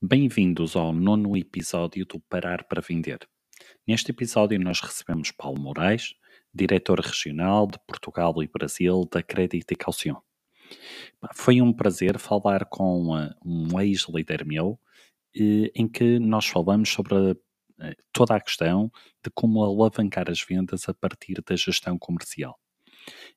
Bem-vindos ao nono episódio do Parar para Vender. Neste episódio, nós recebemos Paulo Moraes, diretor regional de Portugal e Brasil da Crédito e Calcium. Foi um prazer falar com uh, um ex-líder meu, eh, em que nós falamos sobre eh, toda a questão de como alavancar as vendas a partir da gestão comercial.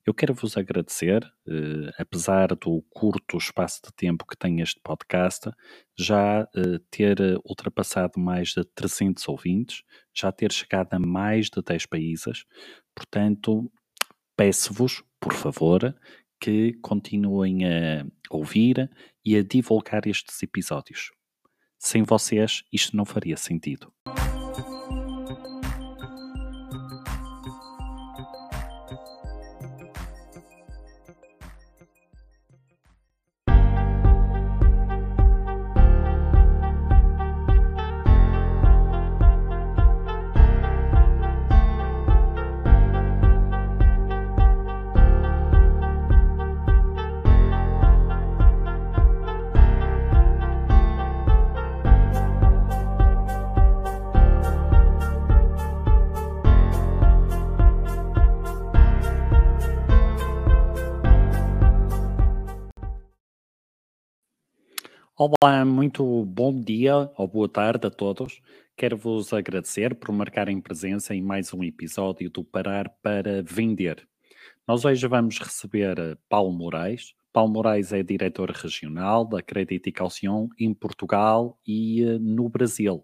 Eu quero vos agradecer, eh, apesar do curto espaço de tempo que tem este podcast, já eh, ter ultrapassado mais de 300 ouvintes, já ter chegado a mais de 10 países. Portanto, peço-vos, por favor, que continuem a ouvir e a divulgar estes episódios. Sem vocês, isto não faria sentido. Olá, muito bom dia ou boa tarde a todos. Quero vos agradecer por marcarem presença em mais um episódio do Parar para Vender. Nós hoje vamos receber eh, Paulo Moraes. Paulo Moraes é diretor regional da Crédito e Calcium em Portugal e eh, no Brasil.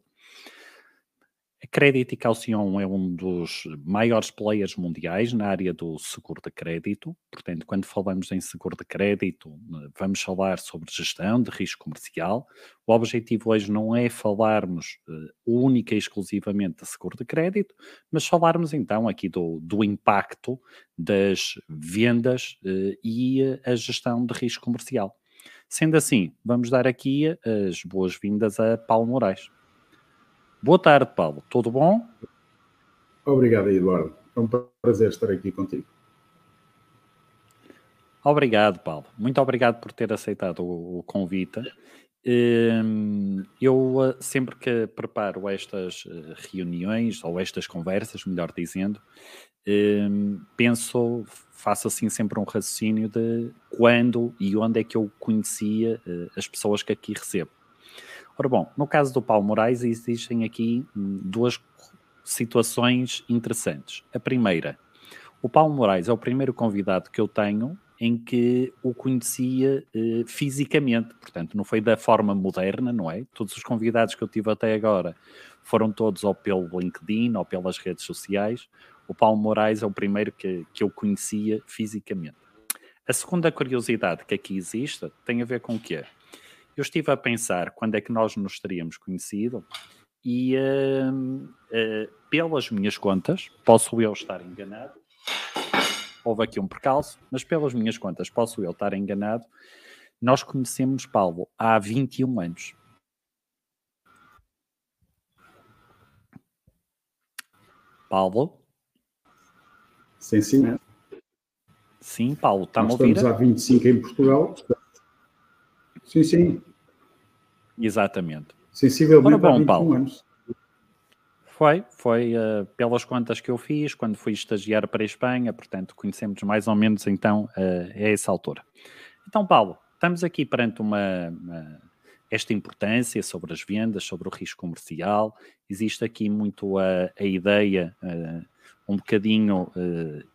A Credit e Calcium é um dos maiores players mundiais na área do seguro de crédito. Portanto, quando falamos em seguro de crédito, vamos falar sobre gestão de risco comercial. O objetivo hoje não é falarmos uh, única e exclusivamente de seguro de crédito, mas falarmos então aqui do, do impacto das vendas uh, e a gestão de risco comercial. Sendo assim, vamos dar aqui as boas-vindas a Paulo Moraes. Boa tarde, Paulo. Tudo bom? Obrigado, Eduardo. É um prazer estar aqui contigo. Obrigado, Paulo. Muito obrigado por ter aceitado o, convite. Hum, eu eh, sempre que preparo estas eh, reuniões ou estas conversas, melhor dizendo, hum, penso, faço assim sempre um raciocínio de quando e onde é que eu conhecia eh, as pessoas que aqui recebo. Ora bom, no caso do Paulo Moraes existem aqui hum, duas situações interessantes. A primeira, o Paulo Moraes é o primeiro convidado que eu tenho em que o conhecia eh, fisicamente, portanto, não foi da forma moderna, não é? Todos os convidados que eu tive até agora foram todos ou pelo LinkedIn ou pelas redes sociais. O Paulo Moraes é o primeiro que, que eu conhecia fisicamente. A segunda curiosidade que aqui existe tem a ver com o quê? Eu estive a pensar quando é que nós nos teríamos conhecido e uh, uh, pelas minhas contas, posso eu estar enganado, houve aqui um percalço, mas pelas minhas contas, posso eu estar enganado, nós conhecemos Paulo há 21 anos. Paulo? Sim, sim. Sim, Paulo, está-me a ouvir? Estamos há 25 em Portugal, Sim, sim. Exatamente. Sensivelmente Ora, bom, Paulo. anos. Foi, foi uh, pelas contas que eu fiz quando fui estagiar para a Espanha, portanto conhecemos mais ou menos então uh, a essa altura. Então, Paulo, estamos aqui perante uma, uma, esta importância sobre as vendas, sobre o risco comercial. Existe aqui muito a, a ideia uh, um bocadinho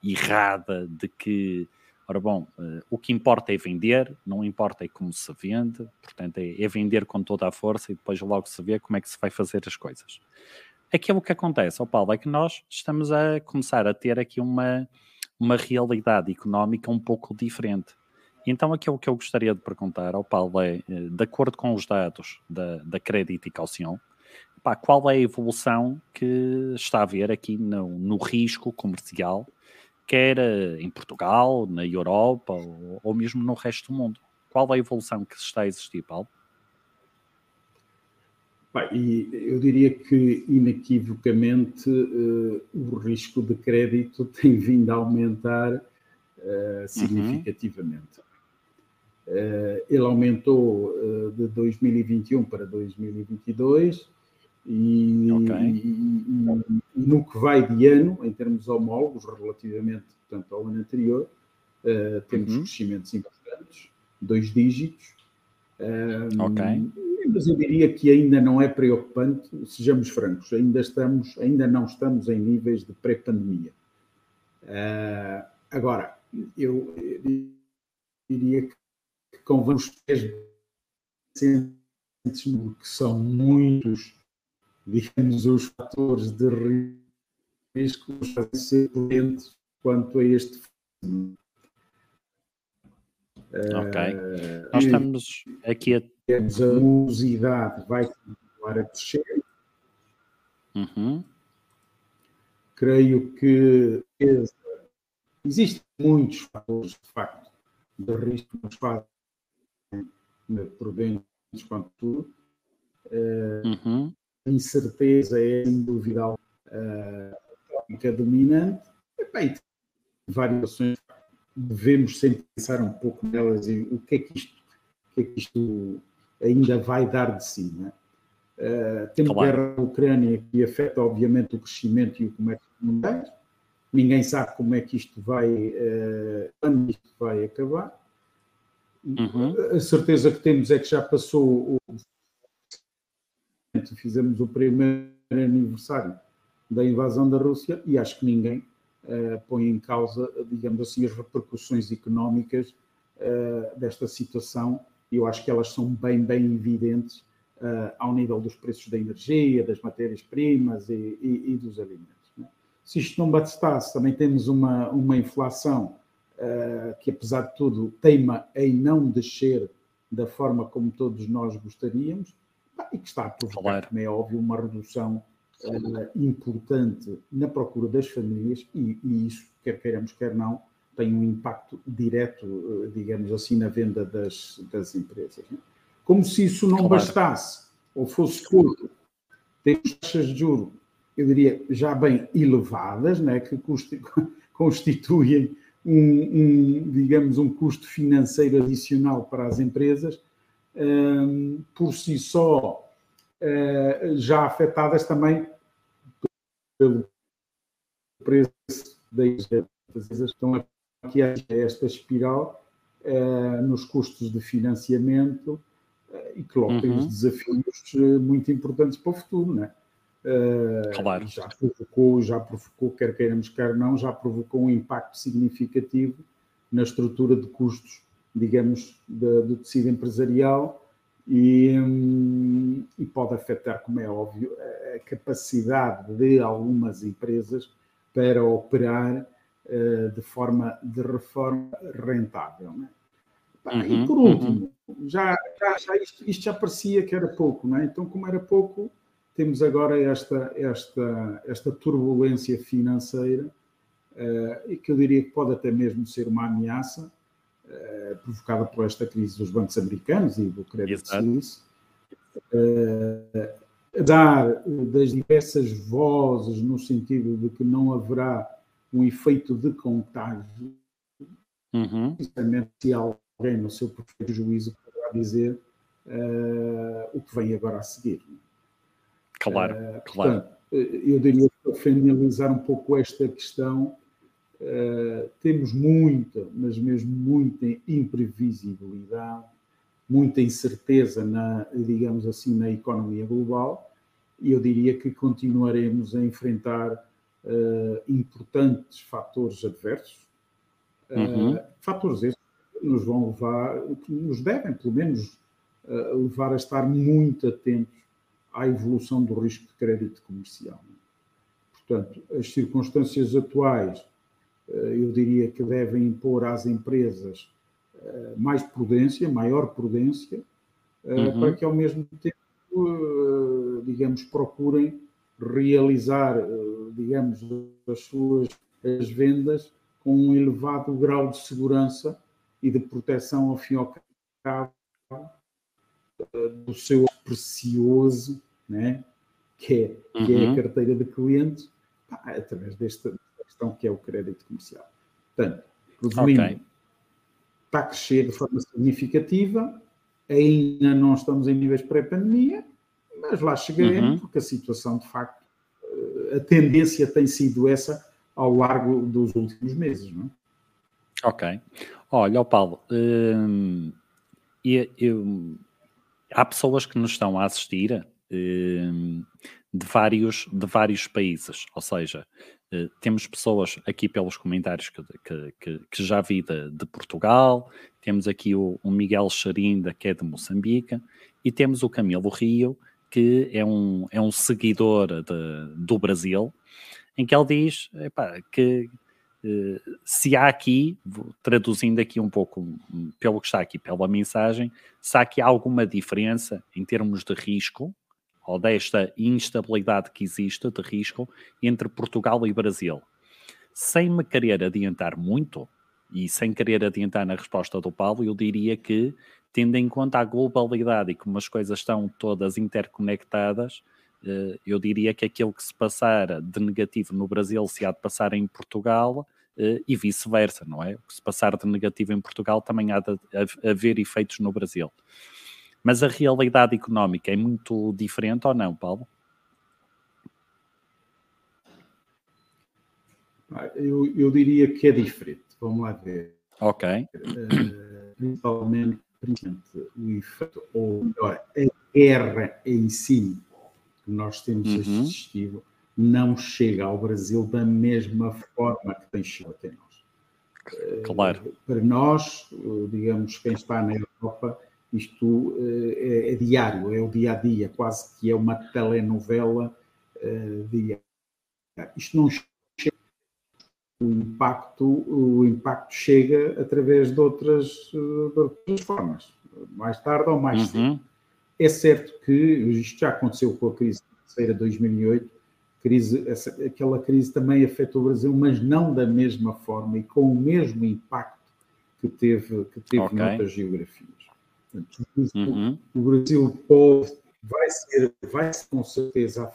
errada de que Ora bom, uh, o que importa é vender, não importa é como se vende, portanto é, é, vender com toda a força e depois logo se vê como é que se vai fazer as coisas. Aquilo que acontece, oh Paulo, é que nós estamos a começar a ter aqui uma, uma realidade económica um pouco diferente. Então aquilo que eu gostaria de perguntar ao Paulo é, eh, de acordo com os dados da, da Crédito e Calcium, pá, qual é a evolução que está a haver aqui no, no risco comercial quer eh, em Portugal, na Europa ou, ou mesmo no resto do mundo? Qual a evolução que está a existir, Paulo? Bem, eu diria que inequivocamente uh, o risco de crédito tem vindo a aumentar uh, significativamente. Uh, ele aumentou de 2021 para 2022 e, okay. e, e, no que vai de ano, em termos homólogos, relativamente portanto, ao ano anterior, temos uhum. crescimentos importantes, dois dígitos. ok mas eu diria que ainda não é preocupante, sejamos francos, ainda, estamos, ainda não estamos em níveis de pré-pandemia. Uh, agora, eu, diria que, que convém os pés que são muitos, digamos, os fatores de risco ser prudentes quanto a este. Ok. Uh, Nós estamos aqui a a morosidade vai continuar a crescer. Uhum. Creio que existem muitos fatores, de facto, de risco nos fazem prudentes quanto tudo. Uhum. Incerteza é, sem dúvida, a tópica dominante. E, bem, variações, devemos sempre pensar um pouco nelas e o que é que isto, o que é que isto ainda vai dar de si. Né? Uh, temos claro. guerra na Ucrânia que afeta, obviamente, o crescimento e o comércio mundial. Ninguém sabe como é que isto vai, uh, quando isto vai acabar. Uhum. A certeza que temos é que já passou o. Fizemos o primeiro aniversário da invasão da Rússia e acho que ninguém uh, põe em causa, digamos assim, as repercussões económicas uh, desta situação eu acho que elas são bem, bem evidentes uh, ao nível dos preços da energia, das matérias-primas e, e, e, dos alimentos. Né? Se isto não bastasse, também temos uma, uma inflação que, apesar de tudo, teima em não descer da forma como todos nós gostaríamos e que está a provocar, claro. como é óbvio, uma redução uh, importante na procura das famílias e, e isso, quer queiramos, quer não, tem um impacto direto, eh, digamos assim, na venda das, das empresas. Né? Como se isso não claro. bastasse ou fosse pouco, temos taxas de juros, eu diria, já bem elevadas, né, que constituem um, um, digamos, um custo financeiro adicional para as empresas, por si só uh, já afetadas também pelo preço das empresas estão a que é esta espiral uh, nos custos de financiamento uh, e coloca uhum. desafios muito importantes para o futuro, né? claro. Já provocou, já provocou, quer queiramos, quer não, já provocou um impacto significativo na estrutura de custos, digamos, do tecido empresarial e, um, e, pode afetar, como é óbvio, a capacidade de algumas empresas para operar eh, de forma de reforma rentável. Né? Uhum, e por último, uhum. já, já, já isto, isto, já parecia que era pouco, é? então como era pouco, temos agora esta, esta, esta turbulência financeira uh, e que eu diria que pode até mesmo ser uma ameaça uh, provocada por esta crise dos bancos americanos e do crédito suíço. Uh, dar das diversas vozes no sentido de que não haverá um efeito de contágio, uhum. se alguém no seu perfeito juízo poderá dizer uh, o que vem agora a seguir. Claro, uh, claro. Portanto, eu diria que para finalizar um pouco esta questão, uh, temos muita, mas mesmo muita imprevisibilidade, muita incerteza na, digamos assim, na economia global, e eu diria que continuaremos a enfrentar uh, importantes fatores adversos, uh, fatores esses que nos vão levar, que nos devem, pelo menos, levar a estar muito atentos à evolução do risco de crédito comercial. Portanto, as circunstâncias atuais, eu diria que devem impor às empresas mais prudência, maior prudência, uhum. para que ao mesmo tempo, digamos, procurem realizar digamos, as suas as vendas com um elevado grau de segurança e de proteção ao fim e ao cabo do seu precioso, né? que, é, que uhum. é a uhum. carteira de clientes, através desta questão que é o crédito comercial. Portanto, Resumindo, okay. está a crescer de forma significativa, ainda não estamos em níveis pré-pandemia, mas lá chegaremos, uhum. porque a situação, de facto, eh, a tendência tem sido essa ao largo dos últimos meses, não é? Ok. Olha, Paulo, hum, eu, eu, há pessoas que nos estão a assistir de, vários, de vários países, ou seja, eh, temos pessoas aqui pelos comentários que, que, que já vi de, de, Portugal, temos aqui o, o Miguel Charinda, que é de Moçambique, e temos o Camilo Rio, que é um, é um seguidor de, do Brasil, em que ele diz epá, que eh, se há aqui, traduzindo aqui um pouco pelo que está aqui pela mensagem, se há aqui alguma diferença em termos de risco ou desta instabilidade que existe de risco entre Portugal e Brasil. Sem me querer adiantar muito, e sem querer adiantar na resposta do Paulo, eu diria que, tendo em conta a globalidade e como as coisas estão todas interconectadas, eh, eu diria que aquilo que se passar de negativo no Brasil se há de passar em Portugal eh, e vice-versa, não é? O que se passar de negativo em Portugal também há de haver efeitos no Brasil. Mas a realidade económica é muito diferente ou não, Paulo? Eu, eu diria que é diferente. Vamos lá ver. Ok. Uh, principalmente, principalmente o efeito, ou melhor, a guerra em si que nós temos uhum. assistido não chega ao Brasil da mesma forma que tem chegado até nós. Claro. Uh, para nós, digamos, quem está na Europa, isto é, é, diário, é o dia a dia, quase que é uma telenovela uh, diária. Isto não chega. O impacto, o impacto chega através de outras, de outras formas, mais tarde ou mais uhum. cedo. É certo que isto já aconteceu com a crise financeira de 2008, crise, essa, aquela crise também afetou o Brasil, mas não da mesma forma e com o mesmo impacto que teve, que teve okay. noutras geografias. Portanto, uhum. O Brasil pode, vai ser, vai ser com certeza,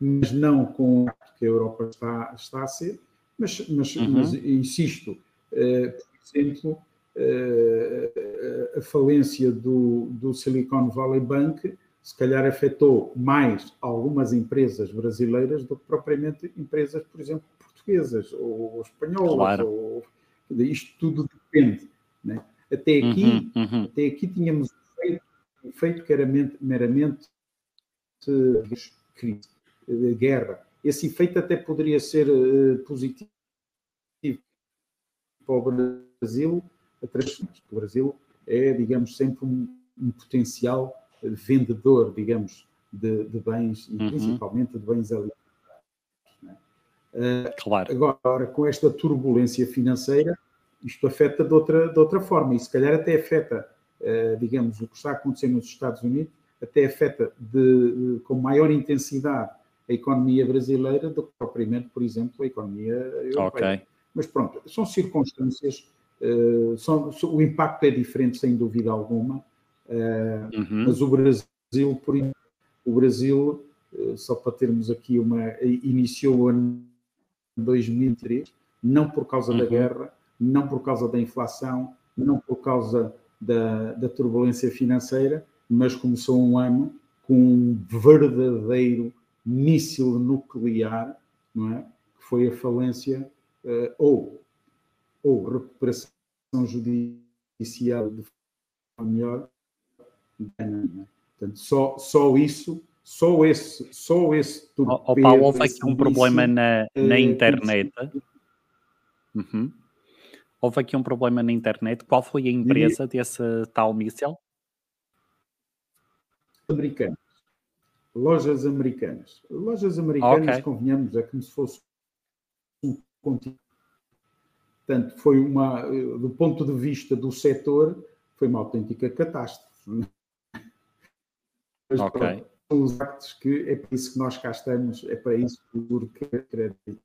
mas não com o que a Europa está, está a ser. Mas, mas, uhum. mas insisto, uh, por exemplo, uh, a falência do, do Silicon Valley Bank se calhar afetou mais algumas empresas brasileiras do que propriamente empresas, por exemplo, portuguesas ou, ou espanholas. Claro. Ou, isto tudo depende. Né? Até aqui, uhum, uhum. Até aqui tínhamos um feito, que era meramente crise, de guerra. Esse efeito até poderia ser uh, positivo para o Brasil, o Brasil é, digamos, sempre um, um potencial vendedor, digamos, de, de bens e uhum. principalmente de bens alimentares. Uh, claro. Agora, com esta turbulência financeira, isto afeta de outra, de outra forma e se calhar até afeta, uh, digamos, o que está acontecendo nos Estados Unidos, até afeta de, com maior intensidade a economia brasileira do que propriamente, por exemplo, a economia europeia. Okay. Mas pronto, são circunstâncias, uh, são, o impacto é diferente sem dúvida alguma, uh, uhum. mas o Brasil, por o Brasil, só para termos aqui uma, iniciou o ano 2003, não por causa uhum. da guerra, não por causa da inflação, não por causa da, da turbulência financeira, mas começou um ano com um verdadeiro míssil nuclear, não é? que foi a falência uh, ou, ou recuperação judicial de forma melhor. É? Portanto, só, só isso, só esse, só esse torpedo, oh, Paulo, houve aqui um problema na, na internet. Uhum. Houve aqui um problema na internet. Qual foi a empresa e... desse tal míssil? Americanas. Lojas americanas. Lojas americanas, okay. convenhamos, é como se fosse um continente. Portanto, foi uma, do ponto de vista do setor, foi uma autêntica catástrofe. Mas, ok. Pronto, são os actos que é para isso que nós cá estamos, é para isso que acredito.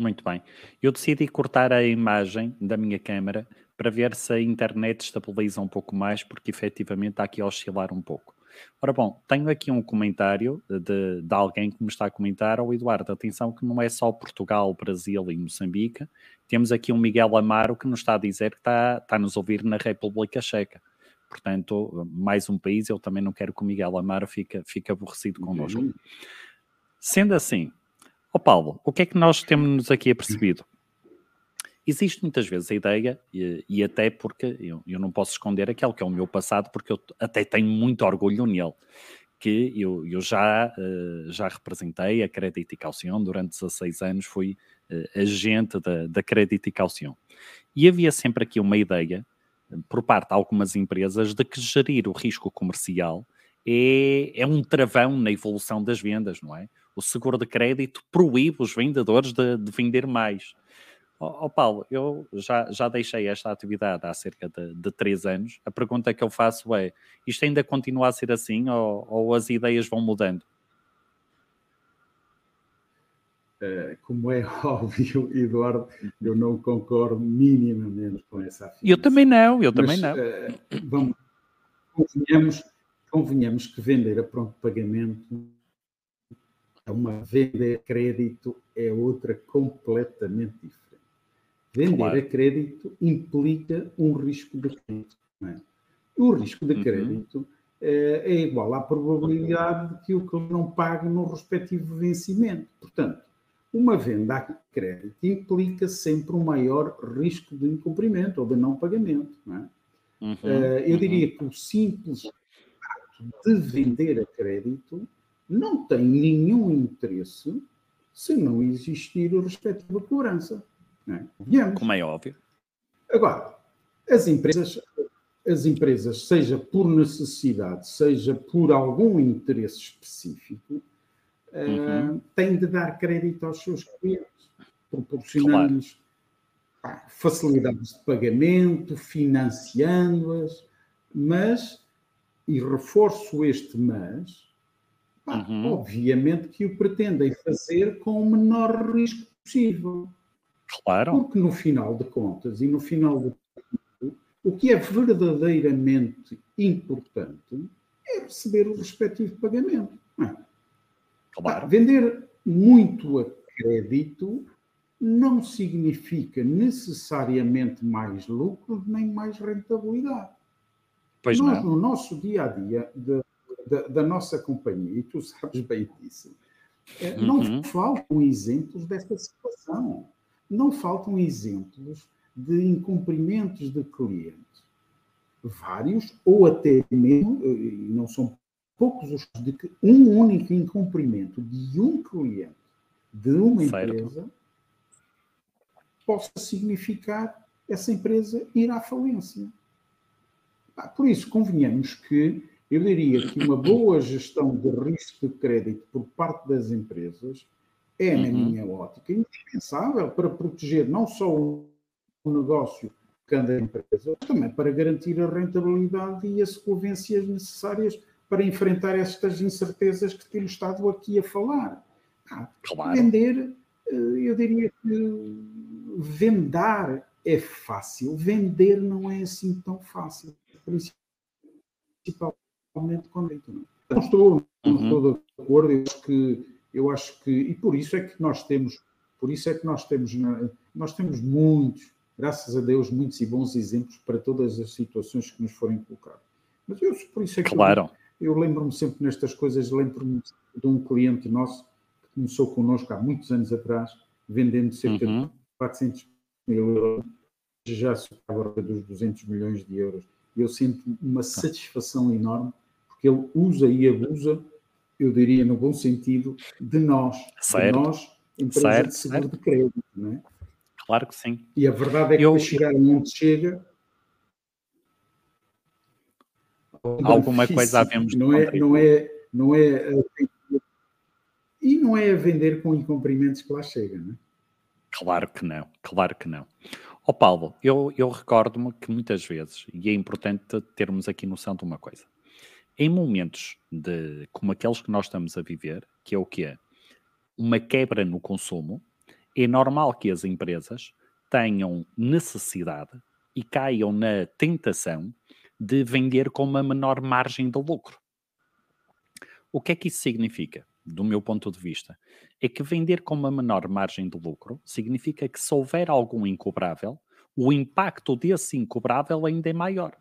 Muito bem. Eu decidi cortar a imagem da minha câmera para ver se a internet estabiliza um pouco mais, porque efetivamente está aqui a oscilar um pouco. Ora bom, tenho aqui um comentário de, de alguém que me está a comentar, oh, Eduardo, atenção que não é só Portugal, Brasil e Moçambique, temos aqui um Miguel Amaro que nos está a dizer que está, está a nos ouvir na República Checa. Portanto, mais um país, eu também não quero que o Miguel Amaro fique, fique aborrecido connosco. Uhum. Sendo assim, ó oh Paulo, o que é que nós temos aqui apercebido? Existe muitas vezes a ideia, e, e até porque eu, eu, não posso esconder aquele que é o meu passado, porque eu até tenho muito orgulho nele, que eu, eu já, uh, já representei a Crédito e Calcium, durante 16 anos fui uh, agente da, da Crédito e Calcium. E havia sempre aqui uma ideia, por parte de algumas empresas, de que gerir o risco comercial é, é um travão na evolução das vendas, não é? O seguro de crédito proíbe os vendedores de, de vender mais. Ó oh, Paulo, eu já, já deixei esta atividade há cerca de, de três anos. A pergunta que eu faço é: isto ainda continua a ser assim ou, ou as ideias vão mudando? Uh, como é óbvio, Eduardo, eu não concordo minimamente com essa afirmação. Eu também não, eu também Mas, não. Uh, vamos, convenhamos, convenhamos que vender a pronto pagamento é uma venda a crédito é outra completamente diferente. Vender claro. a crédito implica um risco de crédito. É? O risco de uhum. crédito uhum. é, é, igual à probabilidade de que o cliente não pague no respectivo vencimento. Portanto, uma venda a crédito implica sempre um maior risco de incumprimento ou de não pagamento. Não é? uhum, uh, eu diria uhum. que o simples ato de vender a crédito não tem nenhum interesse se não existir a respectiva cobrança. É? Como é óbvio. Agora, as empresas, as empresas, seja por necessidade, seja por algum interesse específico, eh, uhum. uh, têm de dar crédito aos seus clientes, proporcionando-lhes claro. facilidades de pagamento, financiando-as, mas, e reforço este mas, uhum. obviamente que o pretendem fazer com o menor risco possível. Claro. Porque no final de contas e no final de tudo, o que é verdadeiramente importante é receber o respectivo pagamento. É? Claro. Vender muito a crédito não significa necessariamente mais lucro nem mais rentabilidade. Pois Nós, não. no nosso dia a dia de, de, da nossa companhia, e tu sabes bem disso, eh, uhum. não faltam exemplos desta situação não faltam exemplos de incumprimentos de clientes. Vários, ou até mesmo, e não são poucos os de que um único incumprimento de um cliente de uma certo. empresa possa significar essa empresa ir à falência. Por isso, convenhamos que eu diria que uma boa gestão de risco de crédito por parte das empresas é, na uhum. minha ótica, indispensável para proteger não só o negócio que anda a empresa, também para garantir a rentabilidade e as sequências necessárias para enfrentar estas incertezas que temos estado aqui a falar. Ah, claro. Vender, eh, eu diria que vendar é fácil, vender não é assim tão fácil, principalmente quando é não estou, não uhum. estou de acordo, eu acho que eu acho que, e por isso é que nós temos, por isso é que nós temos, nós temos muitos, graças a Deus, muitos e bons exemplos para todas as situações que nos forem colocadas. Mas eu, por isso é que claro. eu, eu lembro-me sempre nestas coisas, lembro-me de um cliente nosso que começou connosco há muitos anos atrás, vendendo cerca uhum. de 400 mil euros, já superava dos 200 milhões de euros. Eu sinto uma satisfação enorme, porque ele usa e abusa eu diria no bom sentido, de nós, certo. de nós, empresa certo, de seguro certo. de crédito, não é? Claro que sim. E a verdade é que eu... para chegar onde chega alguma difícil. coisa havemos não é, não é, não é e não é a vender com incumprimentos que lá chega, não é? Claro que não, claro que não. Ó oh, Paulo, eu, eu recordo-me que muitas vezes, e é importante termos aqui noção de uma coisa, em momentos de, como aqueles que nós estamos a viver, que é o que é uma quebra no consumo, é normal que as empresas tenham necessidade e caiam na tentação de vender com uma menor margem de lucro. O que é que isso significa? Do meu ponto de vista, é que vender com uma menor margem de lucro significa que se houver algum incobrável, o impacto desse incobrável ainda é maior.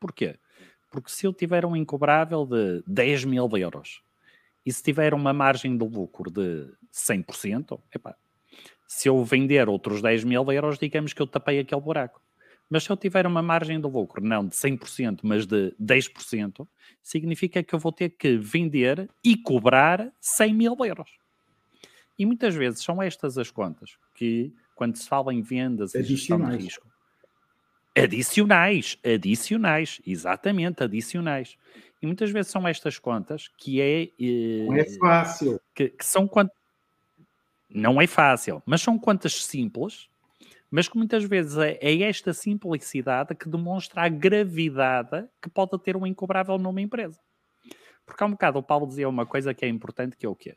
Porquê? Porque se eu tiver um incobrável de 10 mil euros e se tiver uma margem de lucro de 100%, epá, se eu vender outros 10 mil euros, digamos que eu tapei aquele buraco. Mas se eu tiver uma margem de lucro, não de 100%, mas de 10%, significa que eu vou ter que vender e cobrar 100 mil euros. E muitas vezes são estas as contas que, quando se fala em vendas e gestão de risco, adicionais, adicionais, exatamente, adicionais. E muitas vezes são estas contas que é. Eh, não é fácil. Que, que são quanto. Não é fácil, mas são contas simples mas que muitas vezes é, é, esta simplicidade que demonstra a gravidade que pode ter um incobrável numa empresa. Porque há um bocado o Paulo dizia uma coisa que é importante, que é o quê?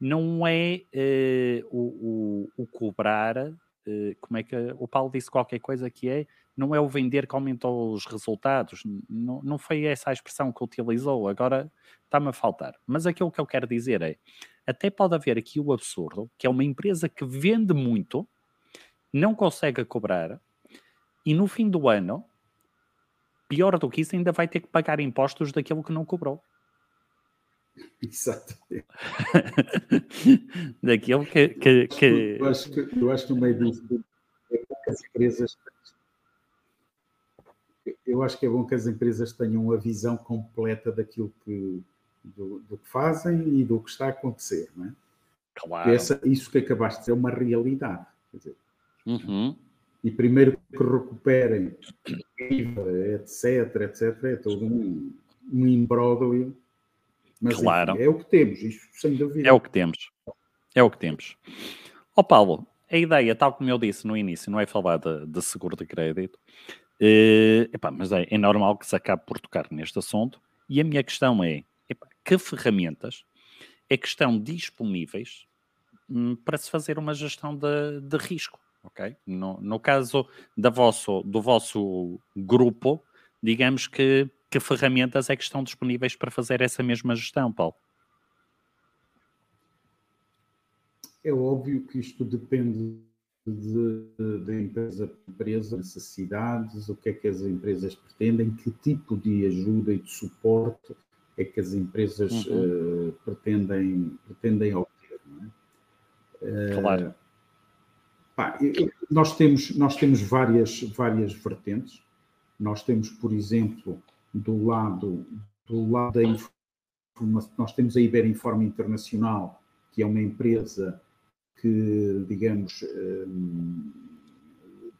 Não é uh, o, o, o, cobrar, uh, como é que o Paulo disse qualquer coisa que é, não é o vender que aumentou os resultados, não, não foi essa a expressão que utilizou, agora está-me a faltar. Mas aquilo que eu quero dizer é, até pode haver aqui o absurdo, que é uma empresa que vende muito, não consegue cobrar e no fim do ano, pior do que isso, ainda vai ter que pagar impostos daquilo que não cobrou. Exatamente. daquilo que. que, que... Eu, acho que eu acho que no meio disso é que as empresas. Eu acho que é bom que as empresas tenham a visão completa daquilo que, do, do que fazem e do que está a acontecer, não é? Claro. Essa, isso que acabaste de dizer é uma realidade. Dizer, Uhum. E primeiro que recuperem etc, etc, é todo um, um imbróglio. Mas claro. Enfim, é o que temos, isso sem dúvida. É o que temos. É o que temos. Ó oh, Paulo, a ideia, tal como eu disse no início, não é falar de, de seguro de crédito, uh, epá, mas é, é, normal que se acabe por tocar neste assunto. E a minha questão é: epá, que ferramentas é que estão disponíveis hum, para se fazer uma gestão de, de risco? ok? No, no caso da vosso, do vosso grupo, digamos que, que ferramentas é que estão disponíveis para fazer essa mesma gestão, Paulo? É óbvio que isto depende de, de, empresa para empresa, necessidades, o que é que as empresas pretendem, que tipo de ajuda e de suporte é que as empresas uhum. uh, pretendem, pretendem obter. É? Claro. Uh, Pá, nós temos, nós temos várias, várias vertentes. Nós temos, por exemplo, do lado, do lado da informação, nós temos a Iberinforma Internacional, que é uma empresa que, digamos, hum,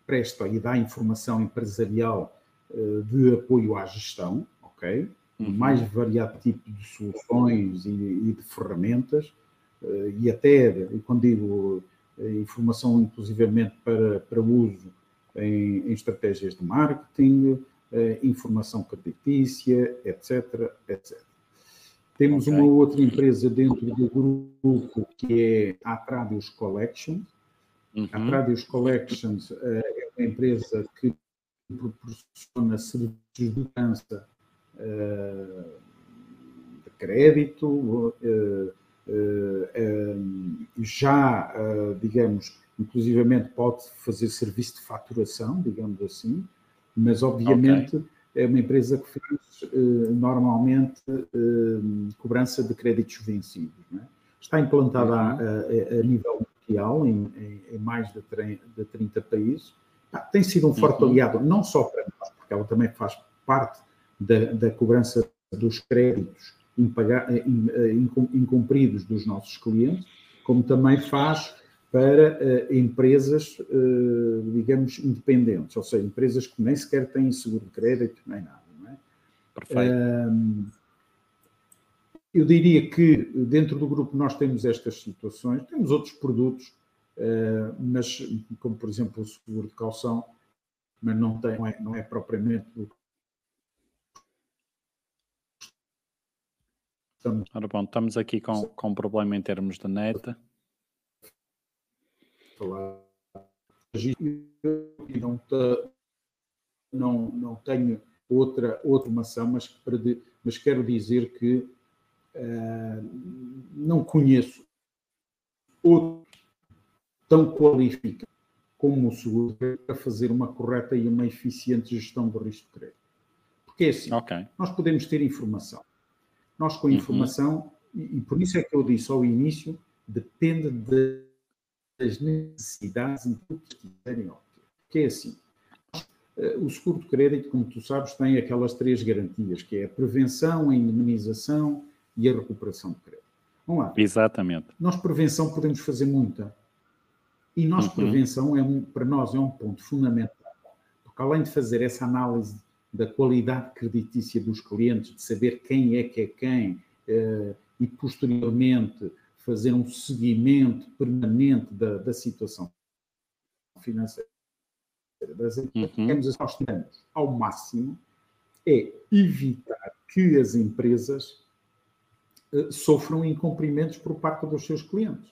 presta e dá informação empresarial eh, de apoio à gestão, ok? Uhum. Mais variado tipo de soluções e, e de ferramentas, eh, e até, quando digo informação inclusivamente para, para uso em, em estratégias de marketing, eh, informação creditícia, etc, etc. Temos okay. uma outra empresa dentro do grupo que é a Atradius Collections. Uhum. A Atradius Collections eh, é uma empresa que proporciona serviços de segurança eh, de crédito, eh, já, digamos, inclusivamente pode fazer serviço de faturação, digamos assim, mas obviamente okay. é uma empresa que faz normalmente cobrança de créditos vencidos. É? Está implantada uhum. a, a, a, nível mundial em, em, em mais de, de 30 países. Ah, tem sido um forte uhum. aliado, não só para nós, porque ela também faz parte da, da cobrança dos créditos eh, incumpridos dos nossos clientes, como também faz para uh, empresas, uh, digamos, independentes, ou seja, empresas que nem sequer têm seguro de crédito, nem nada. Não é? Perfeito. Uh, eu diria que dentro do grupo nós temos estas situações, temos outros produtos, mas como por exemplo o seguro de calção, mas não, tem, não, é, não é propriamente o Estamos... Ora bom, estamos aqui com, com um problema em termos de net. Não, não, não tenho outra, outra informação, mas, mas quero dizer que não conheço outro tão qualificado como o seguro para fazer uma correta e uma eficiente gestão do risco de crédito. Porque é assim, okay. nós podemos ter informação. Nós com a uhum. informação, uhum. e, e, por isso é que eu disse ao início, depende de, das necessidades e tudo que quiserem obter. Porque é assim, eh, o seguro de crédito, como tu sabes, tem aquelas três garantias, que é a prevenção, a indemnização e a recuperação de crédito. Vamos lá. Exatamente. Nós, prevenção, podemos fazer muita. E nós, uhum. prevenção, é um, para nós, é um ponto fundamental. Porque além de fazer essa análise da qualidade creditícia dos clientes, de saber quem é que é quem, eh, e posteriormente fazer um seguimento permanente da, da situação financeira das empresas, uhum. nós tentamos ao máximo é evitar que as empresas uh, sofram incumprimentos por parte dos seus clientes.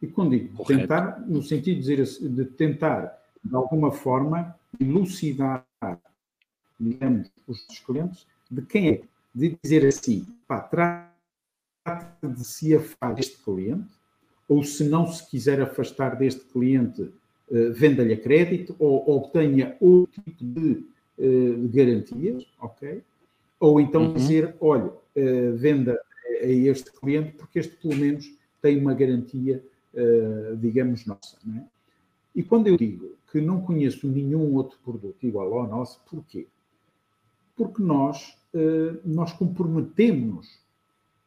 E quando digo Correto. tentar, no sentido de, dizer, de tentar, de alguma forma, elucidar, digamos, os clientes, de quem é, de dizer assim, pá, trata de se afastar deste cliente, ou se não se quiser afastar deste cliente, uh, venda-lhe a crédito, ou obtenha outro tipo de, de garantias, ok? Ou então uhum. dizer, olha, uh, venda a este cliente, porque este pelo menos tem uma garantia digamos, nossa. É? E quando eu digo que não conheço nenhum outro produto igual ao nosso, porquê? Porque nós, nós comprometemos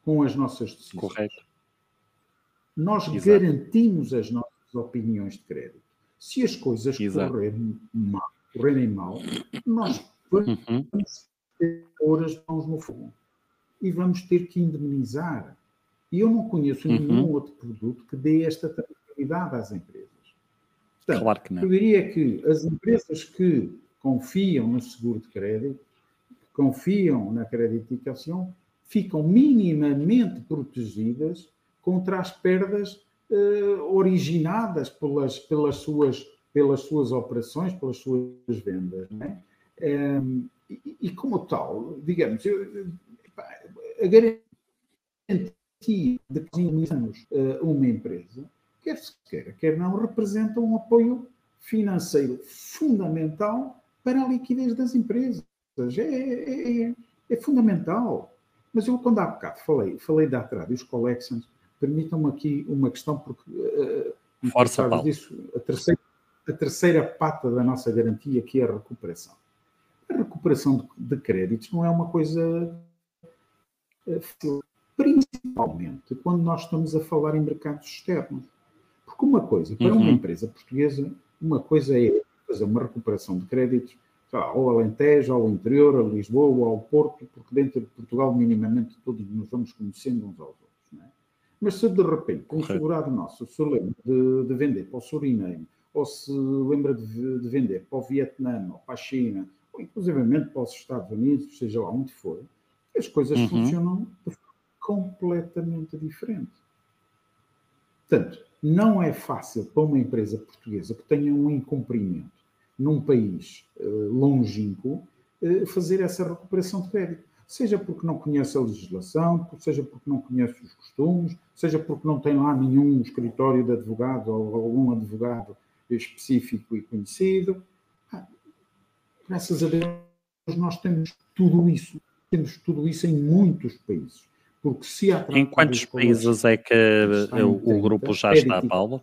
com as nossas decisões. Correto. Nós Exato. garantimos as nossas opiniões de crédito. Se as coisas correrem mal, correrem mal, nós vamos uhum. ter pôr as mãos no fogo e vamos ter que indemnizar e eu não conheço uhum. nenhum outro produto que dê esta tranquilidade às empresas. Portanto, claro que não. Eu diria que as empresas que confiam no seguro de crédito, que confiam na creditificação, ficam minimamente protegidas contra as perdas eh, originadas pelas, pelas, suas, pelas suas operações, pelas suas vendas. É? Eh, e, e, como tal, digamos, eu, a garantia de que indemnizamos uh, uma empresa, quer se queira, quer não, representa um apoio financeiro fundamental para a liquidez das empresas. É, é, é, é fundamental. Mas eu, quando há bocado falei, falei da Atrad e os collections, permitam-me aqui uma questão, porque uh, Força, Paulo. disso, a terceira, a terceira pata da nossa garantia, que é a recuperação. A recuperação de, de créditos não é uma coisa uh, principalmente quando nós estamos a falar em mercados externos. Porque uma coisa, para uhum. uma empresa portuguesa, uma coisa é fazer uma recuperação de créditos ao Alentejo, ao interior, a Lisboa ou ao Porto, porque dentro de Portugal, minimamente, todos nos vamos conhecendo uns aos outros. É? Mas se de repente um segurado nosso se lembra de, de, vender para o Suriname, ou se lembra de, de, vender para o Vietnã, ou para a China, ou inclusivamente para os Estados Unidos, seja lá onde for, as coisas uhum. funcionam de completamente diferente. Portanto, não é fácil para uma empresa portuguesa que tenha um incumprimento num país uh, longínquo uh, fazer essa recuperação de crédito. Seja porque não conhece a legislação, seja porque não conhece os costumes, seja porque não tem lá nenhum escritório de advogado ou algum advogado específico e conhecido. Ah, graças a Deus nós temos tudo isso. Temos tudo isso em muitos países. Porque se há em quantos países é que o, o grupo já está, Paulo?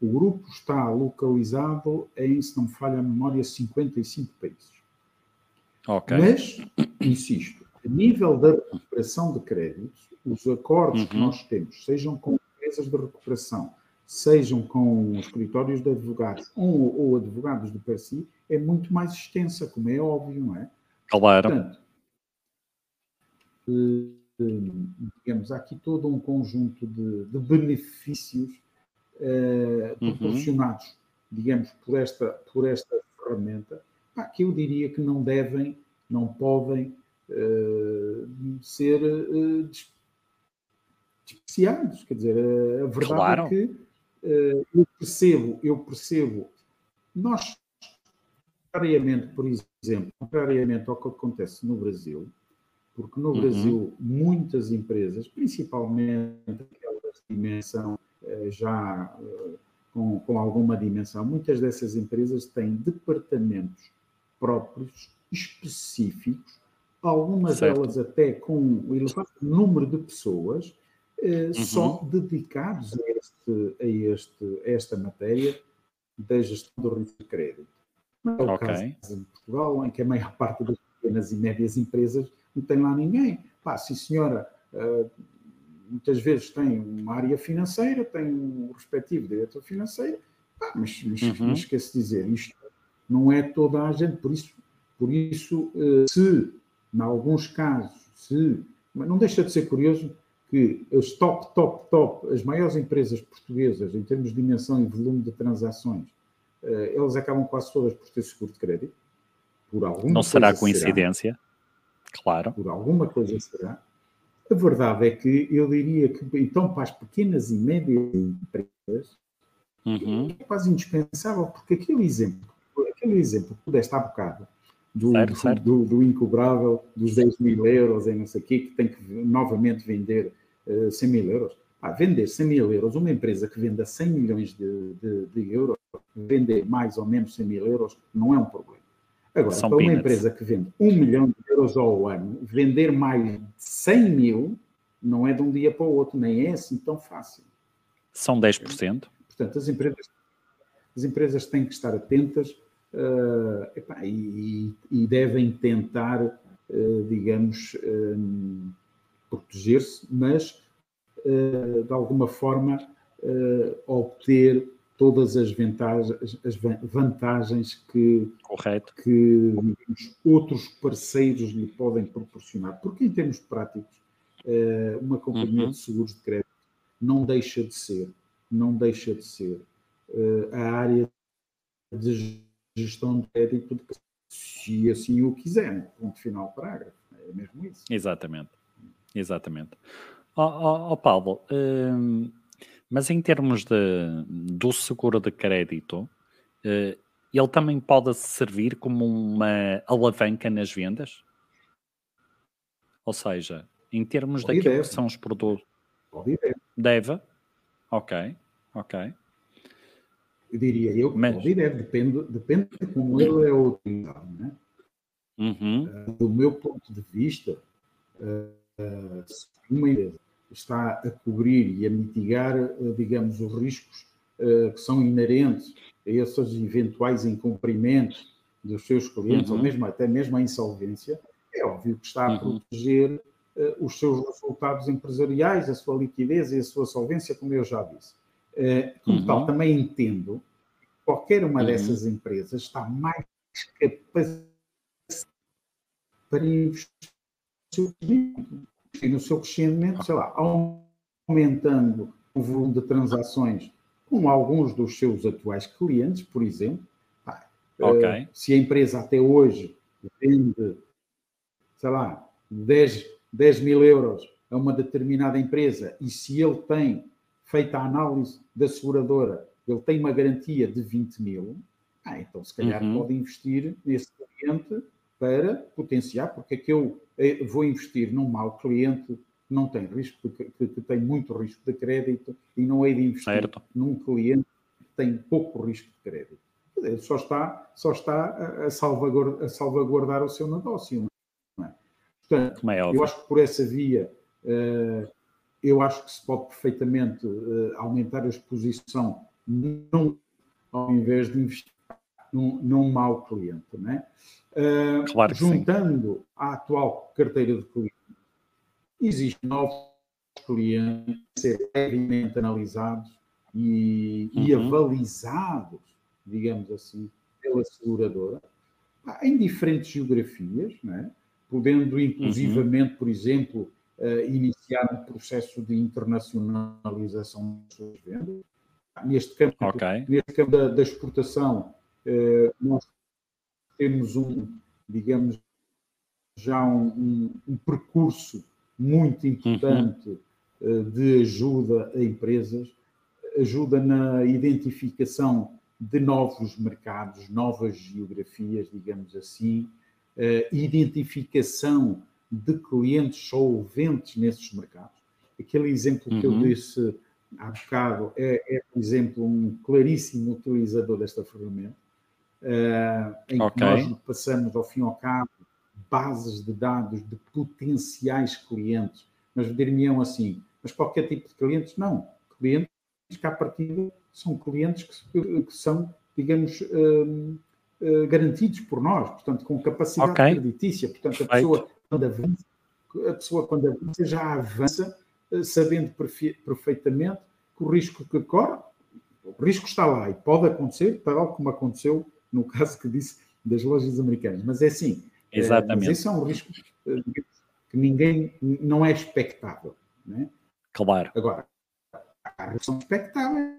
O grupo está localizado em, se não me falha a memória, 55 países. Ok. Mas, insisto, a nível da recuperação de créditos, os acordos uhum. que nós temos, sejam com empresas de recuperação, sejam com escritórios de advogados ou, ou advogados do per si, é muito mais extensa, como é óbvio, não é? Claro. Portanto, digamos, há aqui todo um conjunto de, de benefícios uh, proporcionados, uhum. digamos, por esta, por esta ferramenta, pá, que eu diria que não devem, não podem uh, ser uh, despreciados. Quer dizer, a, verdade é claro. é que uh, eu percebo, eu percebo, nós, contrariamente, por exemplo, contrariamente ao que acontece no Brasil, porque no uhum. Brasil muitas empresas, principalmente aquelas de dimensão eh, já eh, com, com alguma dimensão, muitas dessas empresas têm departamentos próprios, específicos, algumas certo. delas até com um elevado número de pessoas eh, uhum. só dedicados a, este, a, este, a esta matéria da gestão do risco de crédito. Não é o okay. caso em Portugal, em que a maior parte das pequenas e médias empresas não tem lá ninguém. Pá, sim senhora, uh, muitas vezes tem uma área financeira, tem um respectivo diretor financeiro, pá, mas, mas uhum. não esqueço de dizer, isto não é toda a gente, por isso, por isso uh, se, em alguns casos, se, mas não deixa de ser curioso que as top, top, top, as maiores empresas portuguesas, em termos de dimensão e volume de transações, uh, elas acabam quase todas por ter seguro de crédito. Por alguma não será coincidência? Será. Claro. Por alguma coisa será. A verdade é que eu diria que, então, para as pequenas e médias empresas, uhum. é quase indispensável, porque aquele exemplo, aquele exemplo que tu deste há bocado, do, certo, certo. Do, do, incobrável, dos 10 mil euros e não sei o quê, que tem que novamente vender uh, eh, 100 mil euros. Ah, vender 100 mil euros, uma empresa que venda 100 milhões de, de, de euros, vender mais ou menos 100 mil euros, não é um problema. Agora, São para uma peanuts. empresa que vende 1 milhão de euros ao ano, vender mais de 100 mil não é de um dia para o outro, nem é assim tão fácil. São 10%. Portanto, as empresas, as empresas têm que estar atentas uh, epá, e, e, devem tentar, uh, digamos, um, proteger-se, mas uh, de alguma forma obter todas as vantagens, as vantagens que, Correto. que outros parceiros lhe podem proporcionar. Porque, em termos práticos, eh, uma companhia uhum. de seguros de crédito não deixa de ser, não deixa de ser eh, a área de gestão de crédito, se assim o quiser, ponto final parágrafo. É mesmo isso. Exatamente. Exatamente. Ó oh, oh, oh, Paulo, hum mas em termos de, do seguro de crédito, eh, ele também pode servir como uma alavanca nas vendas? Ou seja, em termos pode daquilo que são os produtos. Pode deve. Deve? Ok, ok. Eu diria eu que Mas... pode e deve, depende, depende de como ele é utilizado. Né? Uhum. Uh, do meu ponto de vista, uh, uma empresa está a cobrir e a mitigar, eh, digamos, os riscos uh, que são inerentes a esses eventuais incumprimentos dos seus clientes, uhum. ou mesmo até mesmo a insolvência, é óbvio que está a uhum. proteger uh, os seus resultados empresariais, a sua liquidez e a sua solvência, como eu já disse. Uh, como uhum. tal, também entendo que qualquer uma uhum. dessas empresas está mais capaz para investir e no seu crescimento, sei lá, aumentando o volume de transações com alguns dos seus atuais clientes, por exemplo. Okay. Uh, se a empresa até hoje vende, sei lá, 10, 10 mil euros a uma determinada empresa e se ele tem feita a análise da seguradora, ele tem uma garantia de 20 mil, ah, então se calhar uhum. pode investir nesse cliente para potenciar, porque é que eu eh, vou investir num mau cliente que não tem risco, de, que, que, tem muito risco de crédito e não hei de investir certo. num cliente que tem pouco risco de crédito. Ele só está, só está a, salvaguardar, a salvaguardar o seu negócio. Não é? Portanto, é eu acho que por essa via, uh, eu acho que se pode perfeitamente uh, aumentar a exposição num, ao invés de investir num, num mau cliente. Não é? Uh, claro juntando sim. à atual carteira de clientes, existem novos clientes a ser previamente analisados e, uhum. e avalizados, digamos assim, pela seguradora, em diferentes geografias, é? podendo inclusivamente, uhum. por exemplo, uh, iniciar um processo de internacionalização das suas vendas. Neste campo, okay. neste campo da, da exportação, nós temos um, digamos, já um, um, um percurso muito importante uhum. de ajuda a empresas, ajuda na identificação de novos mercados, novas geografias, digamos assim, uh, identificação de clientes solventes nesses mercados. Aquele exemplo que uhum. eu disse há bocado é, é, por exemplo, um claríssimo utilizador desta ferramenta, em okay. que nós passamos, ao fim e ao cabo, bases de dados de potenciais clientes. Mas dir-me-ão assim, mas qualquer tipo de clientes? Não. Clientes que, à partida, são clientes que, que são, digamos, uh, uh, garantidos por nós, portanto, com capacidade okay. creditícia. Portanto, a pessoa, quando avança, a pessoa, quando avança, já avança sabendo perfeitamente que o risco que corre, o risco está lá e pode acontecer, tal como aconteceu no caso que disse das lojas americanas. Mas é assim. Eh, Exatamente. Esse é um risco que ninguém não é expectável. Não é? Claro. Agora, são expectáveis,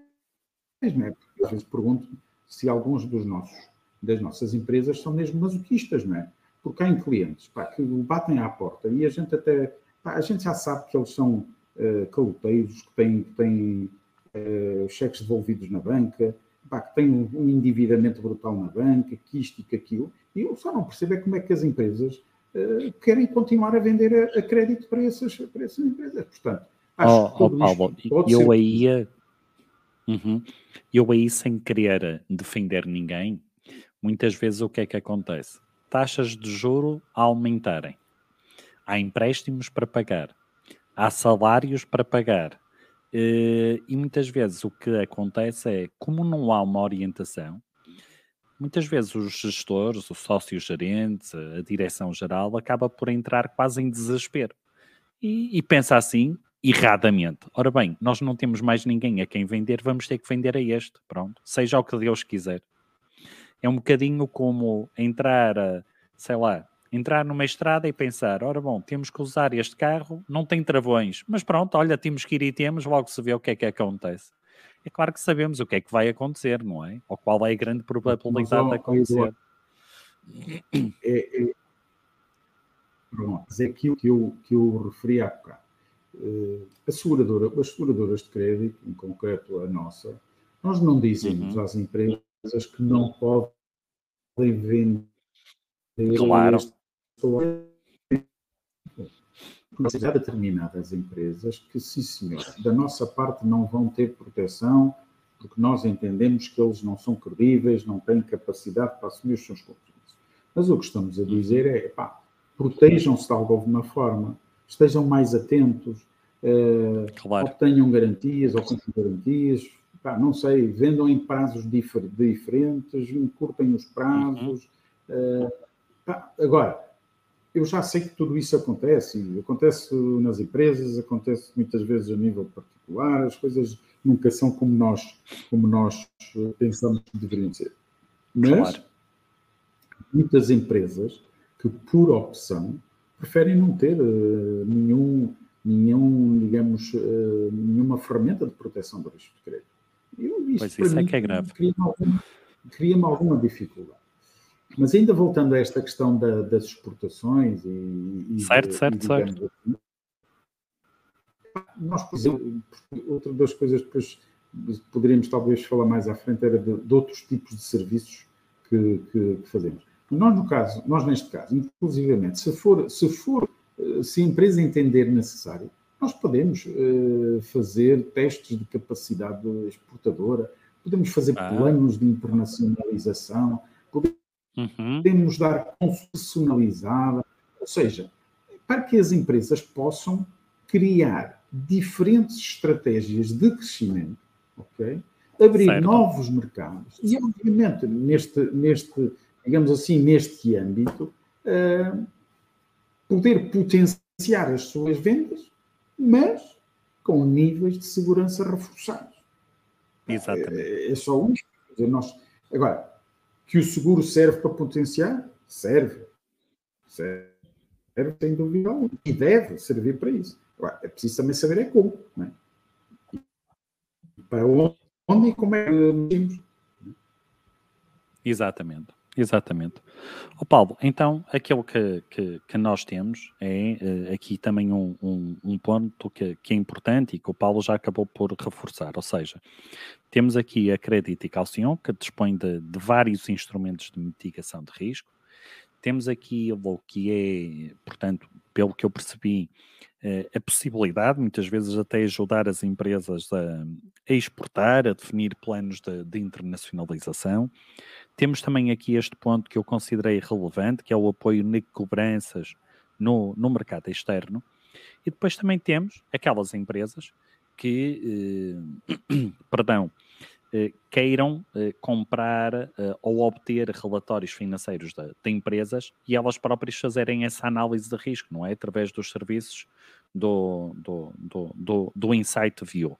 não é? Porque às vezes pergunto se alguns dos nossos, das nossas empresas são mesmo masoquistas, não é? Porque há clientes pá, que batem à porta e a gente até. Pá, a gente já sabe que eles são uh, caloteiros, que têm, que têm uh, cheques devolvidos na banca, pá, que têm um, endividamento brutal na banca, que isto e que aquilo, e eu só não percebo é como é que as empresas uh, querem continuar a vender a, a, crédito para essas, para essas empresas. Portanto, acho oh, que oh, Paulo, eu ser... aí, uhum, eu aí sem querer defender ninguém, muitas vezes o que é que acontece? Taxas de juro a aumentarem. Há empréstimos para pagar há salários para pagar. Eh, e muitas vezes o que acontece é, como não há uma orientação, muitas vezes os gestores, os sócios gerentes, a direção geral acaba por entrar quase em desespero. E, e, pensa assim, erradamente. Ora bem, nós não temos mais ninguém a quem vender, vamos ter que vender a este. Pronto, seja o que Deus quiser. É um bocadinho como entrar, a, sei lá, entrar numa estrada e pensar, ora bom, temos que usar este carro, não tem travões, mas pronto, olha, temos que ir e temos, logo se vê o que é que acontece. É claro que sabemos o que é que vai acontecer, não é? Ou qual é a grande probabilidade mas, de acontecer. É, é, pronto, é aquilo que eu, que eu referi há bocado. Uh, a seguradora, as seguradoras de crédito, em concreto a nossa, nós não dizemos uhum. às empresas que não podem vender claro já determinadas empresas que, sim senhor, da nossa parte não vão ter proteção porque nós entendemos que eles não são credíveis, não têm capacidade para assumir os seus compromissos. Mas o que estamos a dizer é, pá, protejam-se de alguma forma, estejam mais atentos, uh, claro. obtenham garantias, ou com garantias, pá, não sei, vendam em prazos difer diferentes, encurtem os prazos. Uhum. Uh, pá, agora, eu já sei que tudo isso acontece, acontece nas empresas, acontece muitas vezes a nível particular, as coisas nunca são como nós, como nós pensamos que deveriam ser. Mas claro. muitas empresas que, por opção, preferem não ter uh, nenhum, nenhum, digamos, uh, nenhuma ferramenta de proteção do risco de crédito. Eu, isto, pois isso é que é grave. Cria-me alguma, cria alguma dificuldade. Mas ainda voltando a esta questão da, das exportações e. e certo, certo, e, certo. Assim, nós, por exemplo, outra das coisas que depois poderíamos talvez falar mais à frente era de, de outros tipos de serviços que, que, que, fazemos. Nós, no caso, nós neste caso, inclusivamente, se for, se for, se a empresa entender necessário, nós podemos uh, fazer testes de capacidade exportadora, podemos fazer ah. planos de internacionalização, podemos Uhum. Podemos dar confessionalizada, ou seja, para que as empresas possam criar diferentes estratégias de crescimento, ok? Abrir certo. novos mercados e, obviamente, neste, neste, digamos assim, neste âmbito, uh, poder potenciar as suas vendas, mas com níveis de segurança reforçados. Exatamente. É, é só isso. Nós, agora, que o seguro serve para potenciar? Serve. Serve, sem dúvida alguma. E deve servir para isso. Agora, é preciso também saber é como. Né? Para onde e como é que Exatamente. Exatamente. O Paulo, então aquilo que, que, que nós temos é uh, aqui também um, um, um ponto que, que, é importante e que o Paulo já acabou por reforçar, ou seja, temos aqui a Crédito e Calcion, que dispõe de, de vários instrumentos de mitigação de risco, temos aqui o que é, portanto, pelo que eu percebi, uh, a possibilidade, muitas vezes até ajudar as empresas a, a exportar, a definir planos de, de, internacionalização. Temos também aqui este ponto que eu considerei relevante, que é o apoio de cobranças no, no mercado externo. E depois também temos aquelas empresas que, eh, perdão, eh, queiram eh, comprar eh, ou obter relatórios financeiros de, de, empresas e elas próprias fazerem essa análise de risco, não é? Através dos serviços do, do, do, do, do Insight View.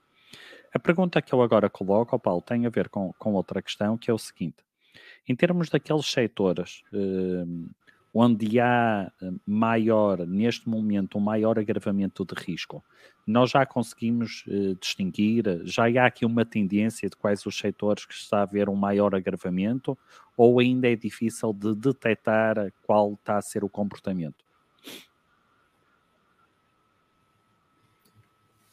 A pergunta que eu agora coloco, Paulo, tem a ver com, com outra questão, que é o seguinte. Em termos daqueles setores eh, onde há eh, maior, neste momento, um maior agravamento de risco, nós já conseguimos uh, distinguir, já há aqui uma tendência de quais os setores que está a haver um maior agravamento, ou ainda é difícil de detectar qual está a ser o comportamento?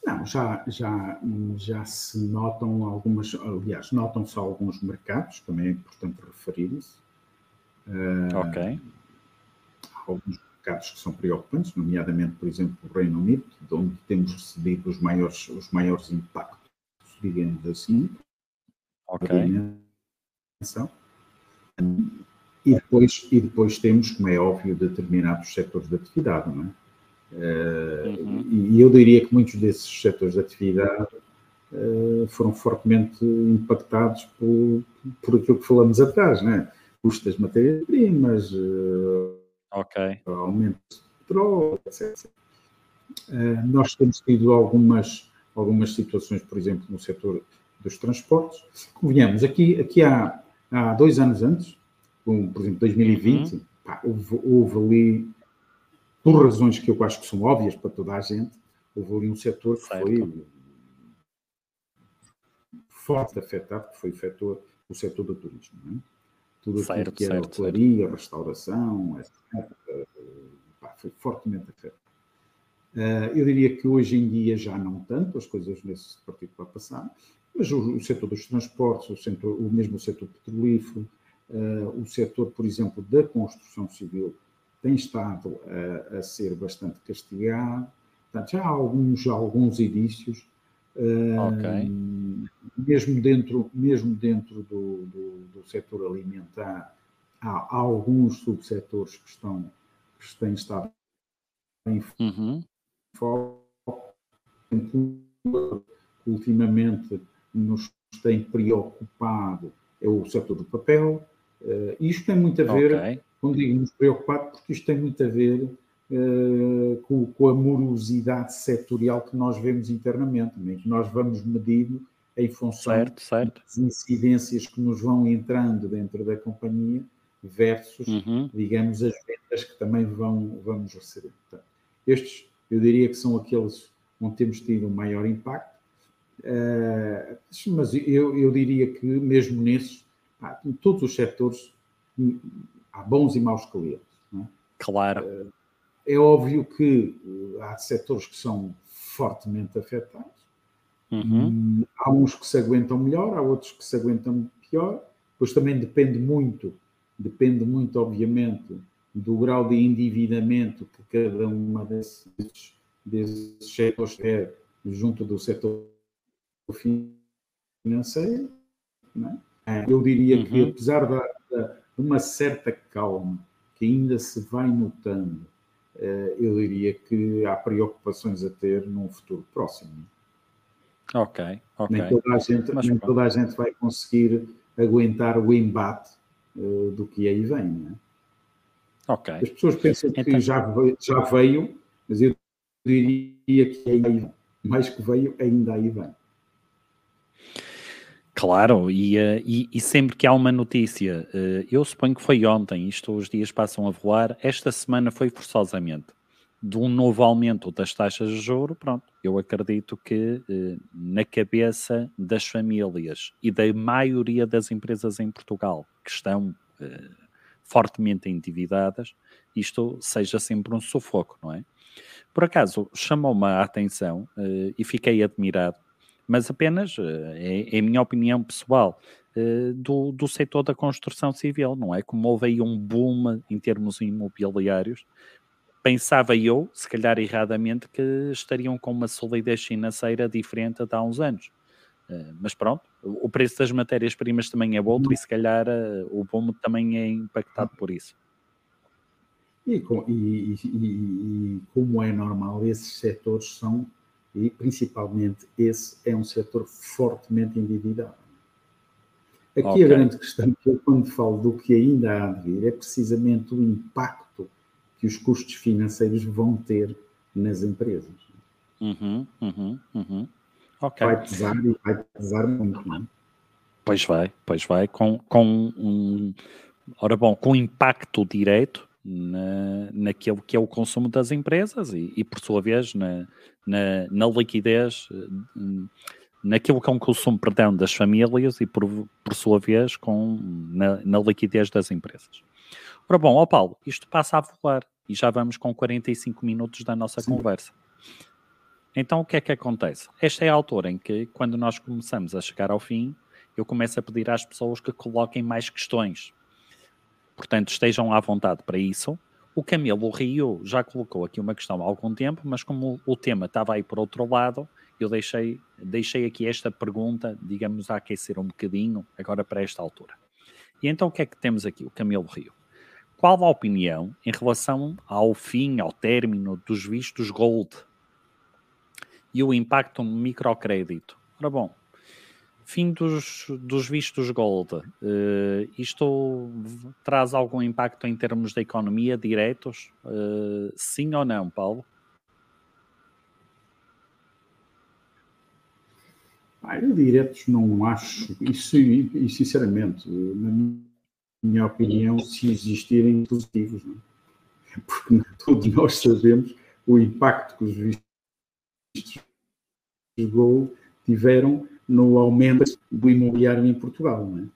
Não, já, já, já se notam algumas, aliás, notam-se alguns mercados, também é importante referir isso. Uh, ok alguns mercados que são preocupantes, nomeadamente, por exemplo, o Reino Unido, de onde temos recebido os maiores, os maiores impactos, digamos assim. Ok. E depois, e depois temos, como é óbvio, determinados setores de atividade, não é? Uh, uhum. E eu diria que muitos desses setores de atividade uh, foram fortemente impactados por, por aquilo que falamos atrás, não é? Custos das matérias-primas, uh, Ok. Aumento de petróleo, etc. Uh, nós temos tido algumas, algumas situações, por exemplo, no setor dos transportes. Convenhamos, aqui, aqui há, há dois anos antes, como, por exemplo, 2020, uhum. pá, houve, houve ali, por razões que eu acho que são óbvias para toda a gente, houve ali um setor que certo. foi forte afetado, que foi o setor, o setor do turismo. Tudo aquilo que era hotelaria, restauração. Pá, foi fortemente afetado. Uh, eu diria que hoje em dia já não tanto, as coisas nesse partido para passar, mas o, o, setor dos transportes, o, setor, o mesmo setor petrolífero, uh, o setor, por exemplo, da construção civil, tem estado a, a ser bastante castigado. Portanto, já há alguns, alguns indícios Okay. Mesmo dentro, mesmo dentro do, do, do setor alimentar, há, há, alguns subsetores que estão que têm estado em uhum. foco. Ultimamente nos tem preocupado é o setor do papel. Uh, isto tem muito a ver, okay. quando digo nos preocupado, porque isto tem muito a ver uh, com, com, a morosidade setorial que nós vemos internamente, que nós vamos medindo em função certo, certo. das incidências que nos vão entrando dentro da companhia versus, uhum. digamos, as vendas que também vão, vamos receber. Portanto, estes, eu diria que são aqueles onde temos tido um maior impacto, uh, mas eu, eu diria que mesmo nesses, em todos os setores, hum, há bons e maus clientes. É? Claro. Uh, é óbvio que eh, há setores que são fortemente afetados. Uhum. Hum, há uns que se aguentam melhor, há outros que se aguentam pior. Pois também depende muito, depende muito, obviamente, do grau de endividamento que cada uma desses, desses setores é junto do setor financeiro. É? Eu diria uhum. que, apesar de uma certa calma que ainda se vai notando eh, eu diria que há preocupações a ter num futuro próximo. Ok, ok. Nem toda a gente, Mas, nem toda a gente vai conseguir aguentar o embate uh, do que aí vem. Não é? Ok. As pessoas pensam que então... já, veio, já veio, mas eu diria que ainda aí vem. Mais que veio, ainda aí vem. Claro, e, uh, e, e, sempre que há uma notícia, uh, eu suponho que foi ontem, isto os dias passam a voar, esta semana foi forçosamente, de um novo aumento das taxas de juro, pronto, eu acredito que uh, na cabeça das famílias e da maioria das empresas em Portugal que estão fortemente endividadas, isto seja sempre um sufoco, não é? Por acaso, chamou-me a atenção e fiquei admirado mas apenas é, é a minha opinião pessoal. Do, do setor da construção civil, não é? Como houve aí um boom em termos imobiliários, pensava eu, se calhar erradamente, que estariam com uma solidez financeira diferente de há uns anos. Uh, mas pronto, o preço das matérias-primas também é outro e se calhar uh, o boom também é impactado por isso. E, e, e, e, como é normal, esses setores são, e principalmente esse é um setor fortemente endividado. Aqui okay. a grande questão que eu, quando falo do que ainda há de vir, é precisamente o impacto que os custos financeiros vão ter nas empresas. Uhum, uhum, uhum. Okay. Vai pesar e vai pesar muito, não é? Pois vai, pois vai, com, com um, ora bom, com impacto direto na, naquilo que é o consumo das empresas e, e por sua vez, na, na, na, liquidez, naquilo que é um consumo, perdão, das famílias e por, por sua vez com, na, na liquidez das empresas. Ora bom, ó Paulo, isto passa a voar e já vamos com 45 minutos da nossa Sim. conversa. Então o que é que acontece? Esta é a altura em que, quando nós começamos a chegar ao fim, eu começo a pedir às pessoas que coloquem mais questões. Portanto, estejam à vontade para isso. O Camilo Rio já colocou aqui uma questão há algum tempo, mas como o tema estava aí por outro lado, eu deixei, deixei aqui esta pergunta, digamos, a aquecer um bocadinho, agora para esta altura. E então o que é que temos aqui? O Camilo Rio. Qual a opinião em relação ao fim, ao término dos vistos Gold e o impacto no microcrédito? Ora bom, fim dos, dos vistos Gold, uh, isto traz algum impacto em termos da economia diretos? Uh, sim ou não, Paulo? Ah, diretos não acho, isso, e sinceramente, na minha opinião, se existirem positivos. Não? É? Porque todos nós sabemos o impacto que os vistos de Gol tiveram no aumento do imobiliário em Portugal. Não é?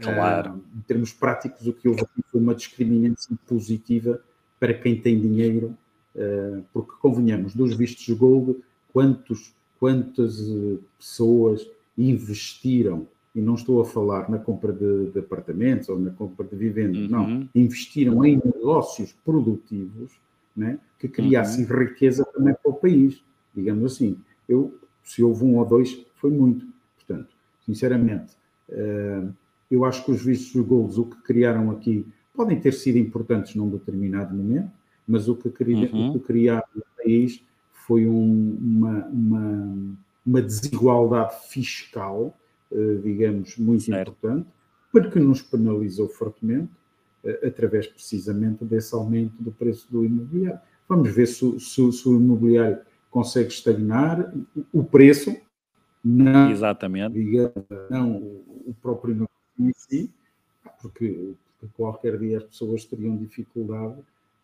Claro. Uh, em termos práticos, o que houve aqui foi uma discriminação positiva para quem tem dinheiro, uh, porque convenhamos, dos vistos de Gold, quantos, quantas uh, pessoas investiram e não estou a falar na compra de, de apartamentos ou na compra de vivendas, uhum. não, investiram em negócios produtivos né, que criassem uhum. riqueza também para o país, digamos assim. Eu, se houve um ou dois, foi muito. Portanto, sinceramente, uh, eu acho que os vistos de gols, o que criaram aqui, podem ter sido importantes num determinado momento, mas o que, cria, uhum. o que criaram no país foi um, uma, uma, uma desigualdade fiscal digamos, muito certo. importante, porque nos penalizou fortemente, eh, através precisamente desse aumento do preço do imobiliário. Vamos ver se, se, se o imobiliário consegue estagnar, o preço, não, Exatamente. Digamos, não o próprio negócio em si, porque, porque, qualquer dia as pessoas teriam dificuldade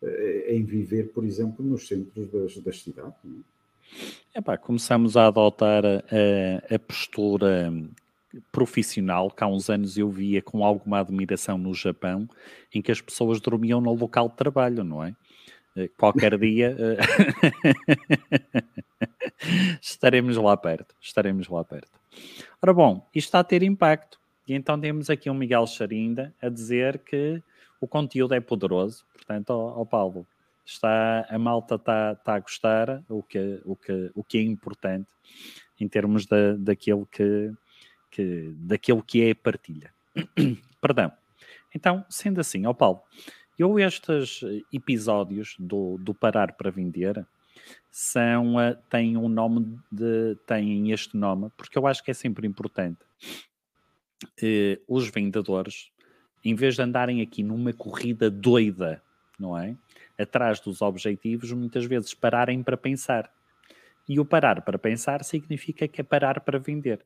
eh, em viver, por exemplo, nos centros das, das cidades. É? Epá, começamos a adotar a, a postura profissional que há uns anos eu via com alguma admiração no Japão, em que as pessoas dormiam no local de trabalho, não é? Eh, qualquer dia eh, estaremos lá perto, estaremos lá perto. Ora bom, isto está a ter impacto. E então temos aqui um Miguel Charinda a dizer que o conteúdo é poderoso. Portanto, ó, ó Paulo, está, a malta está, está a gostar, o que, o, que, o que é importante em termos da, daquilo que, que, daquilo que é a partilha. Perdão. Então, sendo assim, ó Paulo, eu estes episódios do, do Parar para Vender são, uh, têm um nome de, têm este nome, porque eu acho que é sempre importante uh, os vendedores, em vez de andarem aqui numa corrida doida, não é? Atrás dos objetivos, muitas vezes pararem para pensar. E o parar para pensar significa que é parar para vender.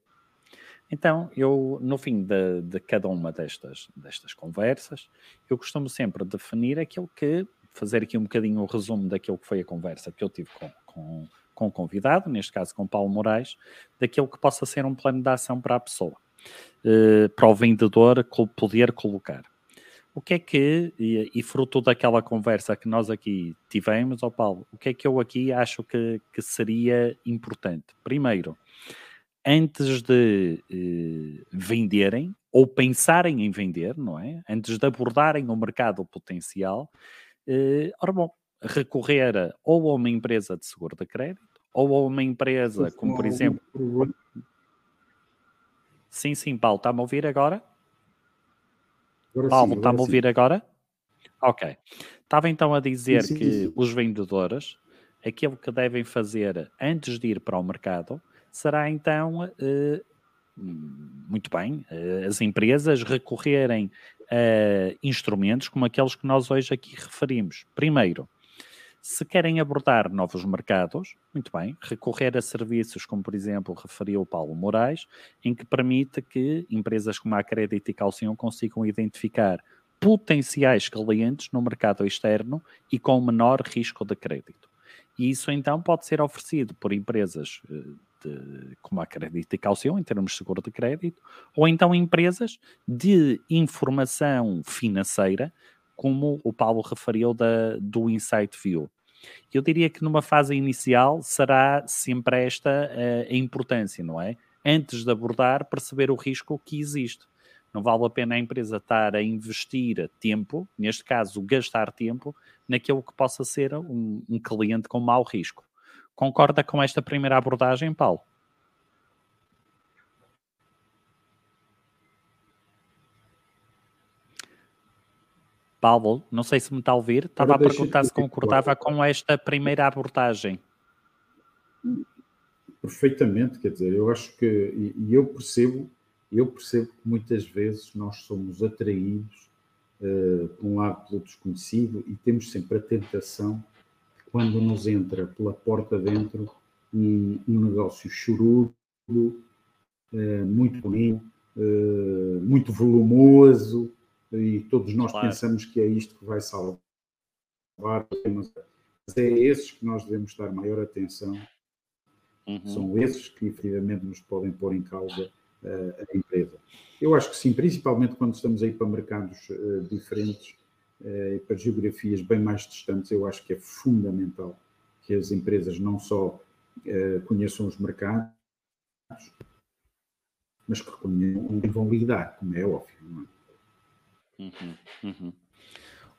Então, eu, no fim de, de, cada uma destas, destas conversas, eu costumo sempre definir aquilo que, fazer aqui um bocadinho o resumo daquilo que foi a conversa que eu tive com, com, com o convidado, neste caso com Paulo Moraes, daquilo que possa ser um plano de ação para a pessoa, eh, para o vendedor poder colocar. O que é que, e, e, fruto daquela conversa que nós aqui tivemos, ó oh Paulo, o que é que eu aqui acho que, que seria importante? Primeiro, antes de eh, venderem ou pensarem em vender, não é? Antes de abordarem o mercado potencial, eh, ora bom, recorrer ou a uma empresa de seguro de crédito ou a uma empresa como, por exemplo. Sim, sim, Paulo, está-me a ouvir agora? agora Paulo, está-me a ouvir agora? Ok. Estava então a dizer sim, sim, que sim. os vendedores, aquilo que devem fazer antes de ir para o mercado, será então, eh, muito bem, eh, as empresas recorrerem a instrumentos como aqueles que nós hoje aqui referimos. Primeiro, se querem abordar novos mercados, muito bem, recorrer a serviços como, por exemplo, referiu o Paulo Moraes, em que permite que empresas como a Crédito e Calcium consigam identificar potenciais clientes no mercado externo e com menor risco de crédito. E isso então pode ser oferecido por empresas eh, de, como a Crédito e Calcium, em termos de seguro de crédito, ou então empresas de informação financeira, como o Paulo referiu da, do Insight View. Eu diria que numa fase inicial será sempre esta uh, a importância, não é? Antes de abordar, perceber o risco que existe. Não vale a pena a empresa estar a investir tempo, neste caso, gastar tempo, naquilo que possa ser um, um cliente com mau risco. Concorda com esta primeira abordagem, Paulo? Paulo, não sei se me está a ouvir, estava a perguntar se concordava com esta primeira abordagem. Perfeitamente, quer dizer, eu acho que, e, eu percebo, eu percebo que muitas vezes nós somos atraídos, uh, por um lado, pelo desconhecido e temos sempre a tentação, quando nos entra pela porta dentro, um, um negócio chorudo, uh, muito bonito, uh, muito volumoso, e todos nós claro. pensamos que é isto que vai salvar, mas é esses que nós devemos dar maior atenção, uhum. são esses que efetivamente nos podem pôr em causa uh, a empresa. Eu acho que sim, principalmente quando estamos aí para mercados diferentes e para geografias bem mais distantes, eu acho que é fundamental que as empresas não só conheçam os mercados, mas que reconheçam onde vão lidar, como é óbvio. É? Uhum, uhum.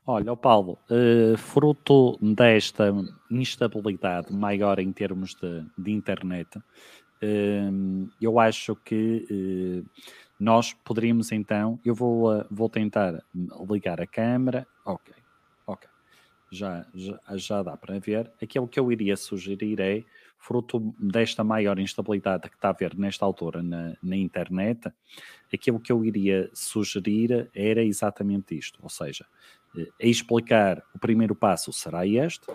Olha, Paulo, uh, fruto desta instabilidade maior em termos de, de internet, eu acho que nós poderíamos então, eu vou, vou tentar ligar a câmera, ok, ok, já, já, já dá para ver. Aquilo que eu iria sugerir é fruto desta maior instabilidade que está a haver nesta altura na, na, internet, aquilo que eu iria sugerir era exatamente isto, ou seja, a eh, explicar o primeiro passo será este,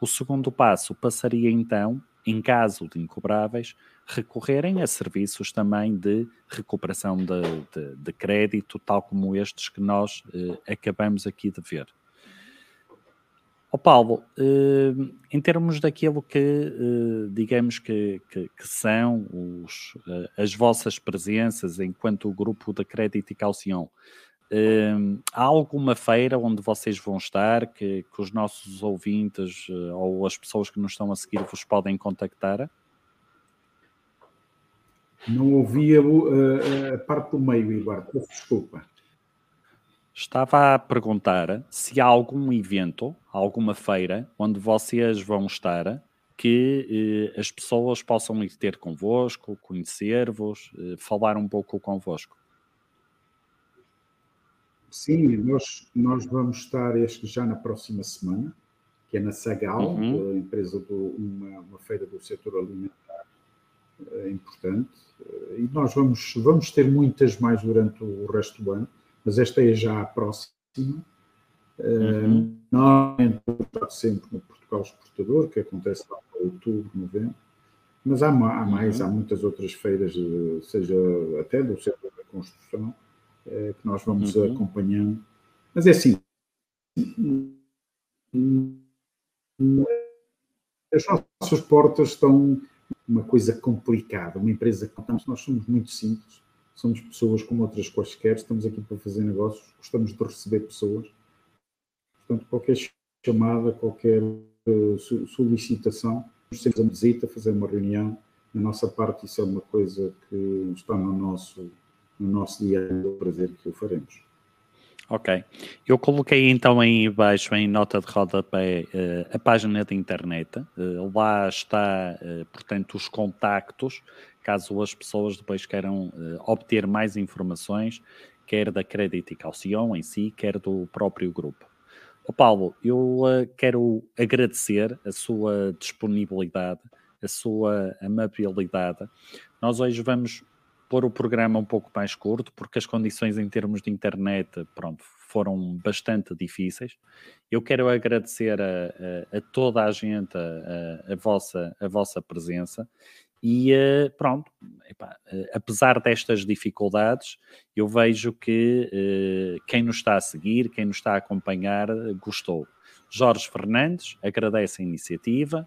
o segundo passo passaria então, em caso de incobráveis, recorrerem a serviços também de recuperação de, de, de crédito, tal como estes que nós eh, acabamos aqui de ver. Oh Paulo, uh, em termos daquilo que, uh, digamos que, que, que são os, as vossas presenças enquanto grupo de crédito e calcium, há alguma feira onde vocês vão estar que, que os nossos ouvintes ou as pessoas que nos estão a seguir vos podem contactar? Não ouvia a parte do meio, Eduardo, desculpa. Estava a perguntar se há algum evento, alguma feira, onde vocês vão estar que eh, as pessoas possam ir ter convosco, conhecer-vos, eh, falar um pouco convosco. Sim, nós, nós vamos estar este já na próxima semana, que é na Sagal, uhum. empresa do, uma, uma, feira do setor alimentar importante. E nós vamos, vamos ter muitas mais durante o resto do ano mas esta é já a próxima. Uhum. Uh, normalmente está sempre no Portugal Exportador, que acontece lá em outubro, novembro, mas há, há mais, uhum. há muitas outras feiras, eh, seja até do setor da construção, que nós vamos uhum. acompanhando. Mas é assim, as nossas portas estão uma coisa complicada, uma empresa que nós somos muito simples, somos pessoas como outras quaisquer, estamos aqui para fazer negócios, gostamos de receber pessoas. Portanto, qualquer chamada, qualquer uh, solicitação, nos uma visita, fazer uma reunião da nossa parte, isso é uma coisa que está no nosso, no nosso dia a prazer que o faremos. Ok. Eu coloquei então aí embaixo, em nota de rodapé, uh, a página da internet. Uh, lá está, uh, portanto, os contactos, caso as pessoas depois queiram obter mais informações, quer da Credit e Calcium em si, quer do próprio grupo. Oh, Paulo, eu quero agradecer a sua disponibilidade, a sua amabilidade. Nós hoje vamos pôr o programa um pouco mais curto, porque as condições em termos de internet, pronto, foram bastante difíceis. Eu quero agradecer a, a, a toda a gente a, a, vossa, a vossa presença e uh, pronto, epá, uh, apesar destas dificuldades, eu vejo que uh, quem nos está a seguir, quem nos está a acompanhar, gostou. Jorge Fernandes agradece a iniciativa,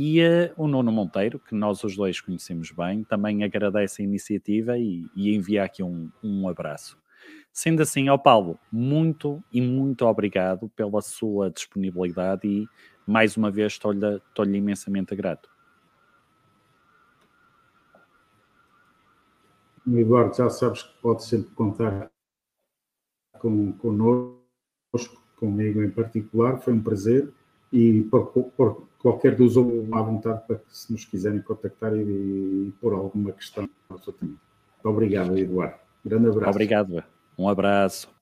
e uh, o Nuno Monteiro, que nós os dois conhecemos bem, também agradece a iniciativa e, e envia aqui um, um abraço. Sendo assim, ao Paulo, muito e muito obrigado pela sua disponibilidade e mais uma vez estou-lhe estou imensamente grato. Eduardo, já sabes que pode sempre contar com, connosco, comigo em particular, foi um prazer e por, por qualquer dos outros à vontade para que se nos quiserem contactar e, e pôr alguma questão. Obrigado, Eduardo. Grande abraço. Obrigado. Um abraço.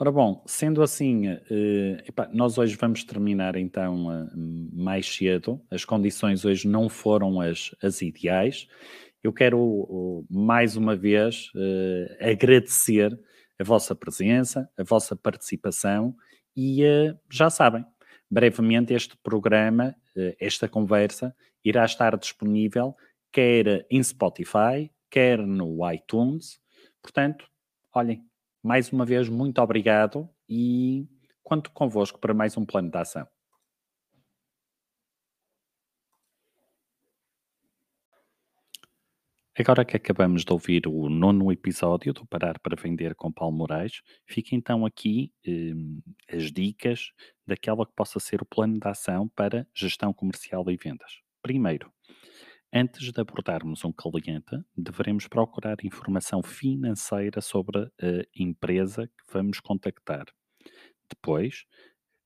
Ora bom, sendo assim, eh, nós hoje vamos terminar então eh, mais cedo. As condições hoje não foram as, as ideais. Eu quero mais uma vez eh, agradecer a vossa presença, a vossa participação e uh, já sabem, brevemente este programa, uh, esta conversa, irá estar disponível quer em Spotify, quer no iTunes. Portanto, olhem, mais uma vez, muito obrigado e conto convosco para mais um plano de ação. Agora que acabamos de ouvir o nono episódio do Parar para Vender com Paulo Moraes, fica então aqui eh, as dicas daquela que possa ser o plano de ação para gestão comercial e vendas. Primeiro, antes de abordarmos um cliente, devemos procurar informação financeira sobre a empresa que vamos contactar. Depois,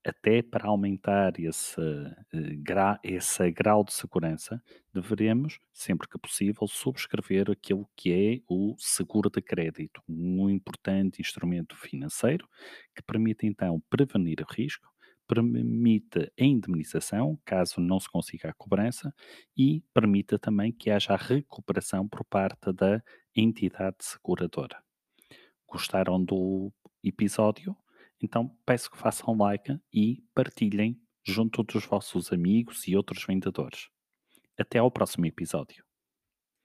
até para aumentar esse, eh, esse grau de segurança, deveremos, sempre que possível, subscrever aquilo que é o seguro de crédito, um importante instrumento financeiro que permite então prevenir o risco, permite a indemnização, caso não se consiga a cobrança, e permite também que haja a recuperação por parte da entidade seguradora. Gostaram do episódio? Então peço que façam like e partilhem junto dos vossos amigos e outros vendedores. Até ao próximo episódio.